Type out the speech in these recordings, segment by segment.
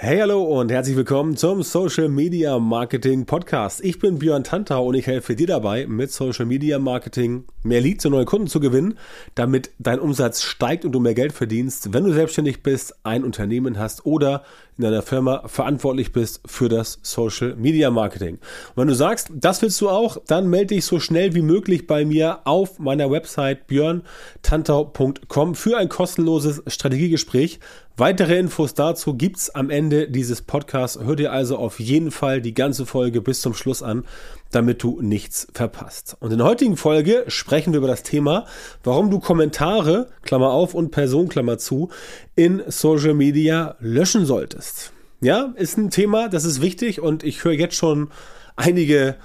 Hey, hallo und herzlich willkommen zum Social Media Marketing Podcast. Ich bin Björn Tantau und ich helfe dir dabei, mit Social Media Marketing mehr Leads und neue Kunden zu gewinnen, damit dein Umsatz steigt und du mehr Geld verdienst, wenn du selbstständig bist, ein Unternehmen hast oder in deiner Firma verantwortlich bist für das Social Media Marketing. Und wenn du sagst, das willst du auch, dann melde dich so schnell wie möglich bei mir auf meiner Website björntantau.com für ein kostenloses Strategiegespräch. Weitere Infos dazu gibt's am Ende dieses Podcasts. Hör dir also auf jeden Fall die ganze Folge bis zum Schluss an, damit du nichts verpasst. Und in der heutigen Folge sprechen wir über das Thema, warum du Kommentare, Klammer auf und Person, Klammer zu, in Social Media löschen solltest. Ja, ist ein Thema, das ist wichtig und ich höre jetzt schon einige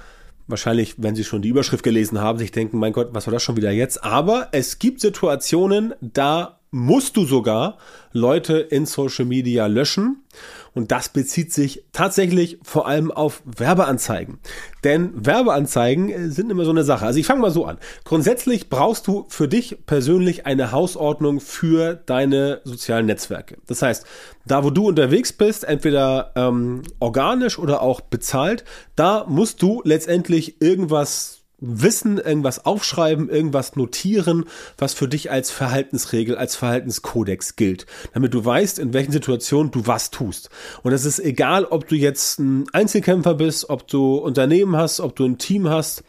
wahrscheinlich, wenn Sie schon die Überschrift gelesen haben, sich denken, mein Gott, was war das schon wieder jetzt? Aber es gibt Situationen, da musst du sogar Leute in Social Media löschen. Und das bezieht sich tatsächlich vor allem auf Werbeanzeigen. Denn Werbeanzeigen äh, sind immer so eine Sache. Also ich fange mal so an. Grundsätzlich brauchst du für dich persönlich eine Hausordnung für deine sozialen Netzwerke. Das heißt, da wo du unterwegs bist, entweder ähm, organisch oder auch bezahlt, da musst du letztendlich irgendwas Wissen, irgendwas aufschreiben, irgendwas notieren, was für dich als Verhaltensregel, als Verhaltenskodex gilt, damit du weißt, in welchen Situationen du was tust. Und es ist egal, ob du jetzt ein Einzelkämpfer bist, ob du Unternehmen hast, ob du ein Team hast,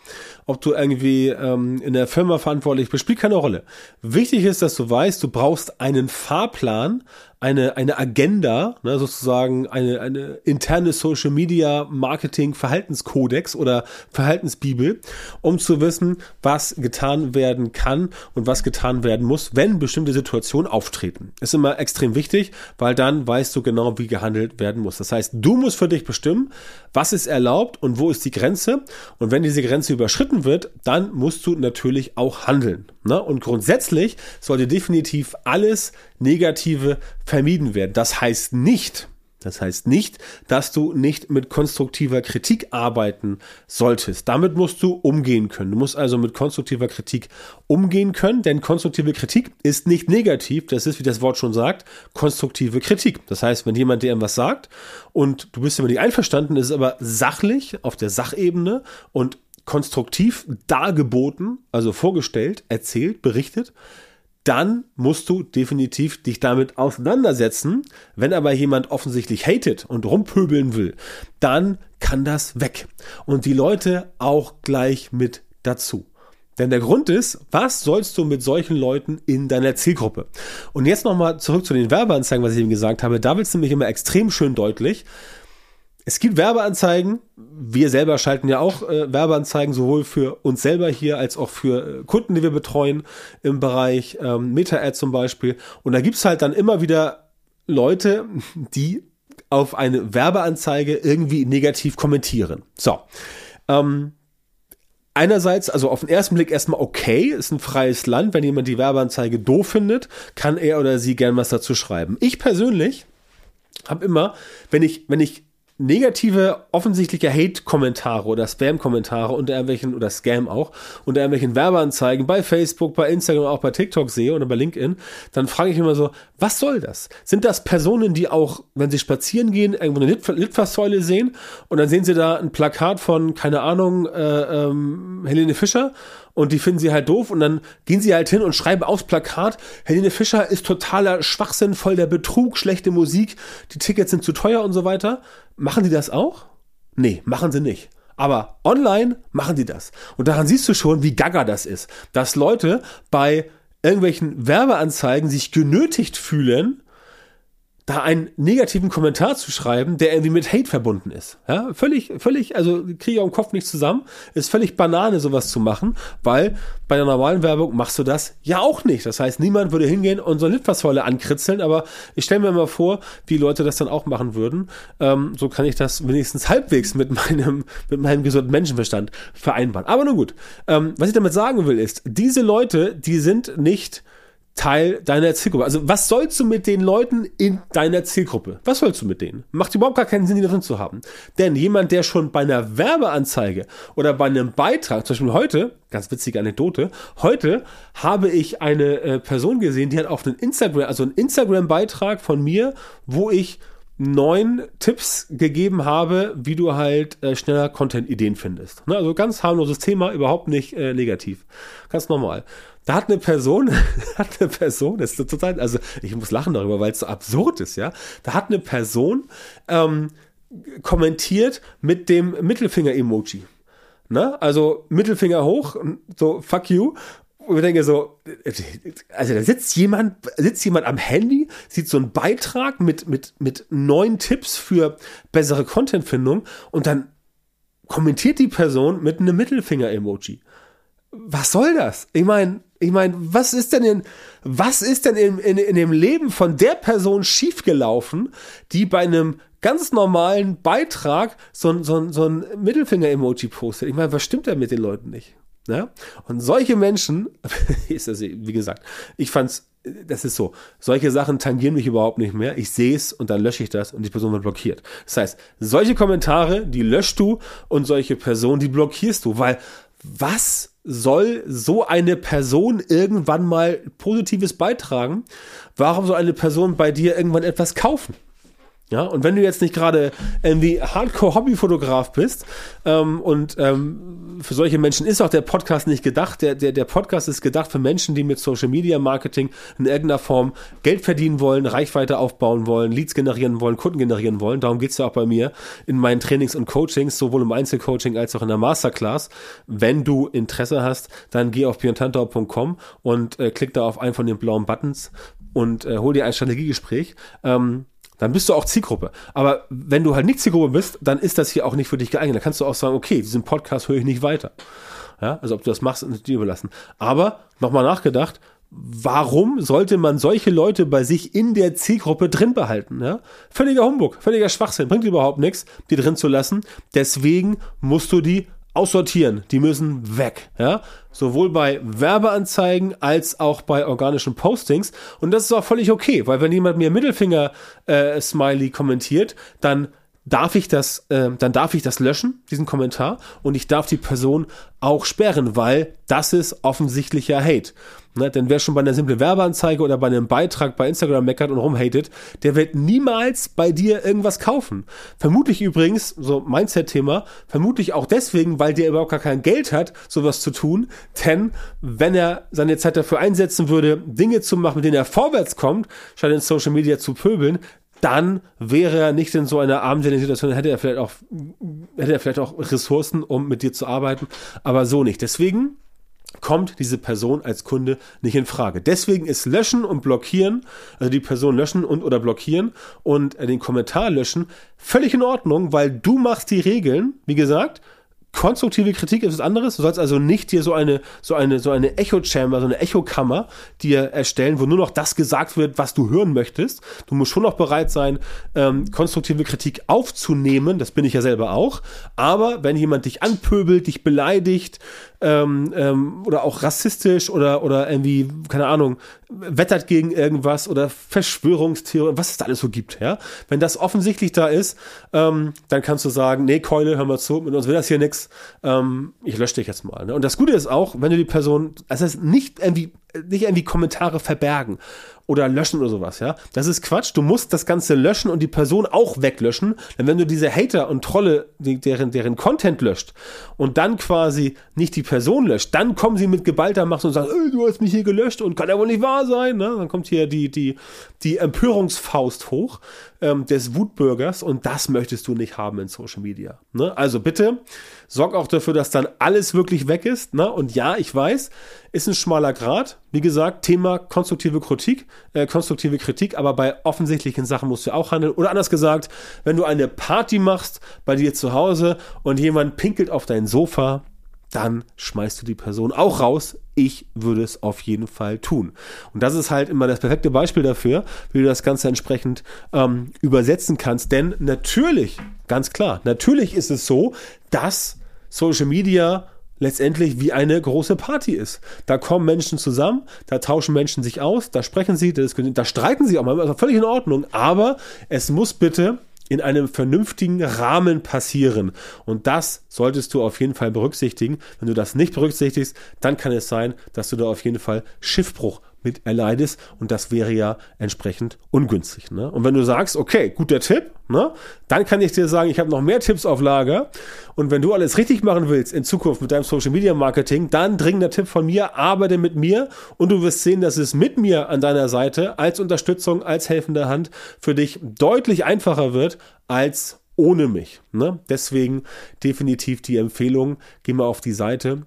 ob du irgendwie ähm, in der Firma verantwortlich bist, spielt keine Rolle. Wichtig ist, dass du weißt, du brauchst einen Fahrplan, eine, eine Agenda, ne, sozusagen eine, eine interne Social Media Marketing Verhaltenskodex oder Verhaltensbibel, um zu wissen, was getan werden kann und was getan werden muss, wenn bestimmte Situationen auftreten. Ist immer extrem wichtig, weil dann weißt du genau, wie gehandelt werden muss. Das heißt, du musst für dich bestimmen, was ist erlaubt und wo ist die Grenze. Und wenn diese Grenze überschritten wird, dann musst du natürlich auch handeln. Ne? Und grundsätzlich sollte definitiv alles Negative vermieden werden. Das heißt nicht, das heißt nicht, dass du nicht mit konstruktiver Kritik arbeiten solltest. Damit musst du umgehen können. Du musst also mit konstruktiver Kritik umgehen können, denn konstruktive Kritik ist nicht negativ. Das ist, wie das Wort schon sagt, konstruktive Kritik. Das heißt, wenn jemand dir irgendwas sagt und du bist damit nicht einverstanden, ist es aber sachlich auf der Sachebene und konstruktiv dargeboten, also vorgestellt, erzählt, berichtet, dann musst du definitiv dich damit auseinandersetzen. Wenn aber jemand offensichtlich hatet und rumpöbeln will, dann kann das weg. Und die Leute auch gleich mit dazu. Denn der Grund ist, was sollst du mit solchen Leuten in deiner Zielgruppe? Und jetzt nochmal zurück zu den Werbeanzeigen, was ich eben gesagt habe. Da wird es nämlich immer extrem schön deutlich. Es gibt Werbeanzeigen. Wir selber schalten ja auch äh, Werbeanzeigen sowohl für uns selber hier als auch für äh, Kunden, die wir betreuen im Bereich ähm, Meta-Ad zum Beispiel. Und da gibt's halt dann immer wieder Leute, die auf eine Werbeanzeige irgendwie negativ kommentieren. So. Ähm, einerseits, also auf den ersten Blick erstmal okay, ist ein freies Land. Wenn jemand die Werbeanzeige doof findet, kann er oder sie gern was dazu schreiben. Ich persönlich habe immer, wenn ich, wenn ich negative, offensichtliche Hate-Kommentare oder Spam-Kommentare unter irgendwelchen, oder Scam auch, unter irgendwelchen Werbeanzeigen bei Facebook, bei Instagram, auch bei TikTok sehe oder bei LinkedIn, dann frage ich immer so, was soll das? Sind das Personen, die auch, wenn sie spazieren gehen, irgendwo eine Litfaßsäule sehen und dann sehen sie da ein Plakat von, keine Ahnung, äh, ähm, Helene Fischer und die finden sie halt doof und dann gehen sie halt hin und schreiben aufs Plakat, Helene Fischer ist totaler Schwachsinn, voll der Betrug, schlechte Musik, die Tickets sind zu teuer und so weiter. Machen die das auch? Nee, machen sie nicht. Aber online machen die das. Und daran siehst du schon, wie gaga das ist. Dass Leute bei irgendwelchen Werbeanzeigen sich genötigt fühlen, da einen negativen Kommentar zu schreiben, der irgendwie mit Hate verbunden ist. Ja, völlig, völlig, also kriege ich auch im Kopf nicht zusammen. Ist völlig Banane, sowas zu machen, weil bei einer normalen Werbung machst du das ja auch nicht. Das heißt, niemand würde hingehen und so eine Litfaßsäule ankritzeln, aber ich stelle mir mal vor, wie Leute das dann auch machen würden. Ähm, so kann ich das wenigstens halbwegs mit meinem, mit meinem gesunden Menschenverstand vereinbaren. Aber nun gut. Ähm, was ich damit sagen will, ist, diese Leute, die sind nicht Teil deiner Zielgruppe. Also was sollst du mit den Leuten in deiner Zielgruppe? Was sollst du mit denen? Macht überhaupt gar keinen Sinn, die da drin zu haben. Denn jemand, der schon bei einer Werbeanzeige oder bei einem Beitrag, zum Beispiel heute, ganz witzige Anekdote, heute habe ich eine äh, Person gesehen, die hat auf einen Instagram, also einen Instagram-Beitrag von mir, wo ich neun Tipps gegeben habe, wie du halt äh, schneller Content-Ideen findest. Ne? Also ganz harmloses Thema, überhaupt nicht äh, negativ. Ganz normal. Da hat eine Person, hat eine Person, das ist total, also ich muss lachen darüber, weil es so absurd ist, ja. Da hat eine Person ähm, kommentiert mit dem Mittelfinger-Emoji. Ne? Also Mittelfinger hoch, so fuck you und ich denke so, also da sitzt jemand, sitzt jemand am Handy, sieht so einen Beitrag mit, mit, mit neuen Tipps für bessere Contentfindung und dann kommentiert die Person mit einem Mittelfinger-Emoji. Was soll das? Ich meine, ich meine, was ist denn in, was ist denn in, in, in dem Leben von der Person schiefgelaufen, die bei einem ganz normalen Beitrag so, so, so ein Mittelfinger-Emoji postet? Ich meine, was stimmt da mit den Leuten nicht? Ja? Und solche Menschen, ist das, wie gesagt, ich fand's, das ist so, solche Sachen tangieren mich überhaupt nicht mehr. Ich sehe es und dann lösche ich das und die Person wird blockiert. Das heißt, solche Kommentare, die löschst du und solche Personen, die blockierst du, weil was soll so eine Person irgendwann mal Positives beitragen? Warum soll eine Person bei dir irgendwann etwas kaufen? Ja, und wenn du jetzt nicht gerade irgendwie Hardcore-Hobbyfotograf bist ähm, und ähm, für solche Menschen ist auch der Podcast nicht gedacht. Der, der, der Podcast ist gedacht für Menschen, die mit Social Media Marketing in irgendeiner Form Geld verdienen wollen, Reichweite aufbauen wollen, Leads generieren wollen, Kunden generieren wollen. Darum geht's ja auch bei mir in meinen Trainings und Coachings, sowohl im Einzelcoaching als auch in der Masterclass. Wenn du Interesse hast, dann geh auf björntantau.com und äh, klick da auf einen von den blauen Buttons und äh, hol dir ein Strategiegespräch. Ähm, dann bist du auch Zielgruppe. Aber wenn du halt nicht Zielgruppe bist, dann ist das hier auch nicht für dich geeignet. Dann kannst du auch sagen, okay, diesen Podcast höre ich nicht weiter. Ja, also ob du das machst, ist dir überlassen. Aber nochmal nachgedacht, warum sollte man solche Leute bei sich in der Zielgruppe drin behalten? Ja? Völliger Humbug, völliger Schwachsinn, bringt überhaupt nichts, die drin zu lassen. Deswegen musst du die aussortieren. Die müssen weg. Ja? Sowohl bei Werbeanzeigen als auch bei organischen Postings. Und das ist auch völlig okay, weil wenn jemand mir Mittelfinger-Smiley äh, kommentiert, dann darf ich das, äh, dann darf ich das löschen, diesen Kommentar, und ich darf die Person auch sperren, weil das ist offensichtlicher Hate. Ne, denn wer schon bei einer simplen Werbeanzeige oder bei einem Beitrag bei Instagram meckert und rumhatet, der wird niemals bei dir irgendwas kaufen. Vermutlich übrigens, so Mindset-Thema, vermutlich auch deswegen, weil der überhaupt gar kein Geld hat, sowas zu tun. Denn wenn er seine Zeit dafür einsetzen würde, Dinge zu machen, mit denen er vorwärts kommt, statt in Social Media zu pöbeln, dann wäre er nicht in so einer armseligen Situation, hätte er vielleicht auch, hätte er vielleicht auch Ressourcen, um mit dir zu arbeiten, aber so nicht. Deswegen kommt diese Person als Kunde nicht in Frage. Deswegen ist löschen und blockieren, also die Person löschen und oder blockieren und den Kommentar löschen völlig in Ordnung, weil du machst die Regeln, wie gesagt, Konstruktive Kritik ist was anderes. Du sollst also nicht dir so eine, so eine, so eine Echo-Chamber, so eine Echokammer dir erstellen, wo nur noch das gesagt wird, was du hören möchtest. Du musst schon noch bereit sein, ähm, konstruktive Kritik aufzunehmen. Das bin ich ja selber auch. Aber wenn jemand dich anpöbelt, dich beleidigt, ähm, ähm, oder auch rassistisch oder, oder irgendwie, keine Ahnung, wettert gegen irgendwas oder Verschwörungstheorien, was es da alles so gibt, ja. Wenn das offensichtlich da ist, ähm, dann kannst du sagen, nee, Keule, hör mal zu, mit uns will das hier nix, ähm, ich lösche dich jetzt mal. Ne? Und das Gute ist auch, wenn du die Person, das heißt nicht irgendwie, nicht irgendwie Kommentare verbergen oder löschen oder sowas, ja. Das ist Quatsch. Du musst das Ganze löschen und die Person auch weglöschen. Denn wenn du diese Hater und Trolle, deren, deren Content löscht und dann quasi nicht die Person löscht, dann kommen sie mit geballter Macht und sagen, du hast mich hier gelöscht und kann ja wohl nicht wahr sein. Ne? Dann kommt hier die, die, die Empörungsfaust hoch ähm, des Wutbürgers und das möchtest du nicht haben in Social Media. Ne? Also bitte sorg auch dafür, dass dann alles wirklich weg ist. Ne? Und ja, ich weiß, ist ein schmaler Grad. Wie gesagt, Thema konstruktive Kritik, äh, konstruktive Kritik, aber bei offensichtlichen Sachen musst du auch handeln. Oder anders gesagt, wenn du eine Party machst bei dir zu Hause und jemand pinkelt auf dein Sofa, dann schmeißt du die Person auch raus. Ich würde es auf jeden Fall tun. Und das ist halt immer das perfekte Beispiel dafür, wie du das Ganze entsprechend ähm, übersetzen kannst. Denn natürlich, ganz klar, natürlich ist es so, dass Social Media letztendlich wie eine große Party ist. Da kommen Menschen zusammen, da tauschen Menschen sich aus, da sprechen sie, da streiten sie auch mal, also völlig in Ordnung, aber es muss bitte in einem vernünftigen Rahmen passieren. Und das solltest du auf jeden Fall berücksichtigen. Wenn du das nicht berücksichtigst, dann kann es sein, dass du da auf jeden Fall Schiffbruch mit erleidest und das wäre ja entsprechend ungünstig. Ne? Und wenn du sagst, okay, guter Tipp, ne, dann kann ich dir sagen, ich habe noch mehr Tipps auf Lager und wenn du alles richtig machen willst in Zukunft mit deinem Social Media Marketing, dann dringender Tipp von mir, arbeite mit mir und du wirst sehen, dass es mit mir an deiner Seite als Unterstützung, als helfende Hand für dich deutlich einfacher wird als ohne mich. Ne? Deswegen definitiv die Empfehlung, geh mal auf die Seite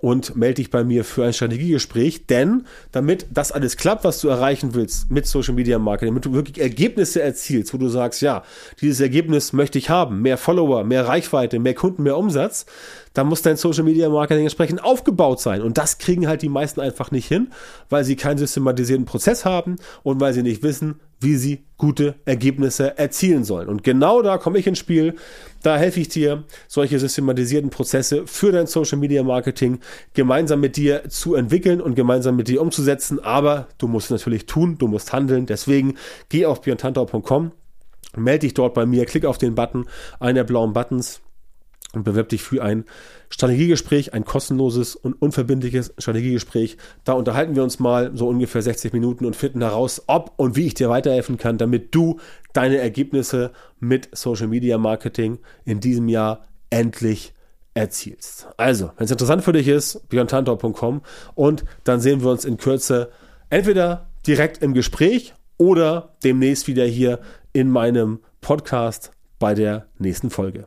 und melde dich bei mir für ein Strategiegespräch, denn damit das alles klappt, was du erreichen willst mit Social Media Marketing, damit du wirklich Ergebnisse erzielst, wo du sagst, ja, dieses Ergebnis möchte ich haben, mehr Follower, mehr Reichweite, mehr Kunden, mehr Umsatz, dann muss dein Social Media Marketing entsprechend aufgebaut sein. Und das kriegen halt die meisten einfach nicht hin, weil sie keinen systematisierten Prozess haben und weil sie nicht wissen, wie sie gute Ergebnisse erzielen sollen. Und genau da komme ich ins Spiel. Da helfe ich dir, solche systematisierten Prozesse für dein Social Media Marketing gemeinsam mit dir zu entwickeln und gemeinsam mit dir umzusetzen. Aber du musst natürlich tun, du musst handeln. Deswegen geh auf björntantau.com, melde dich dort bei mir, klick auf den Button, einen der blauen Buttons und bewirb dich für ein Strategiegespräch, ein kostenloses und unverbindliches Strategiegespräch. Da unterhalten wir uns mal so ungefähr 60 Minuten und finden heraus, ob und wie ich dir weiterhelfen kann, damit du deine Ergebnisse mit Social Media Marketing in diesem Jahr endlich erzielst. Also, wenn es interessant für dich ist, björntantor.com und dann sehen wir uns in Kürze entweder direkt im Gespräch oder demnächst wieder hier in meinem Podcast bei der nächsten Folge.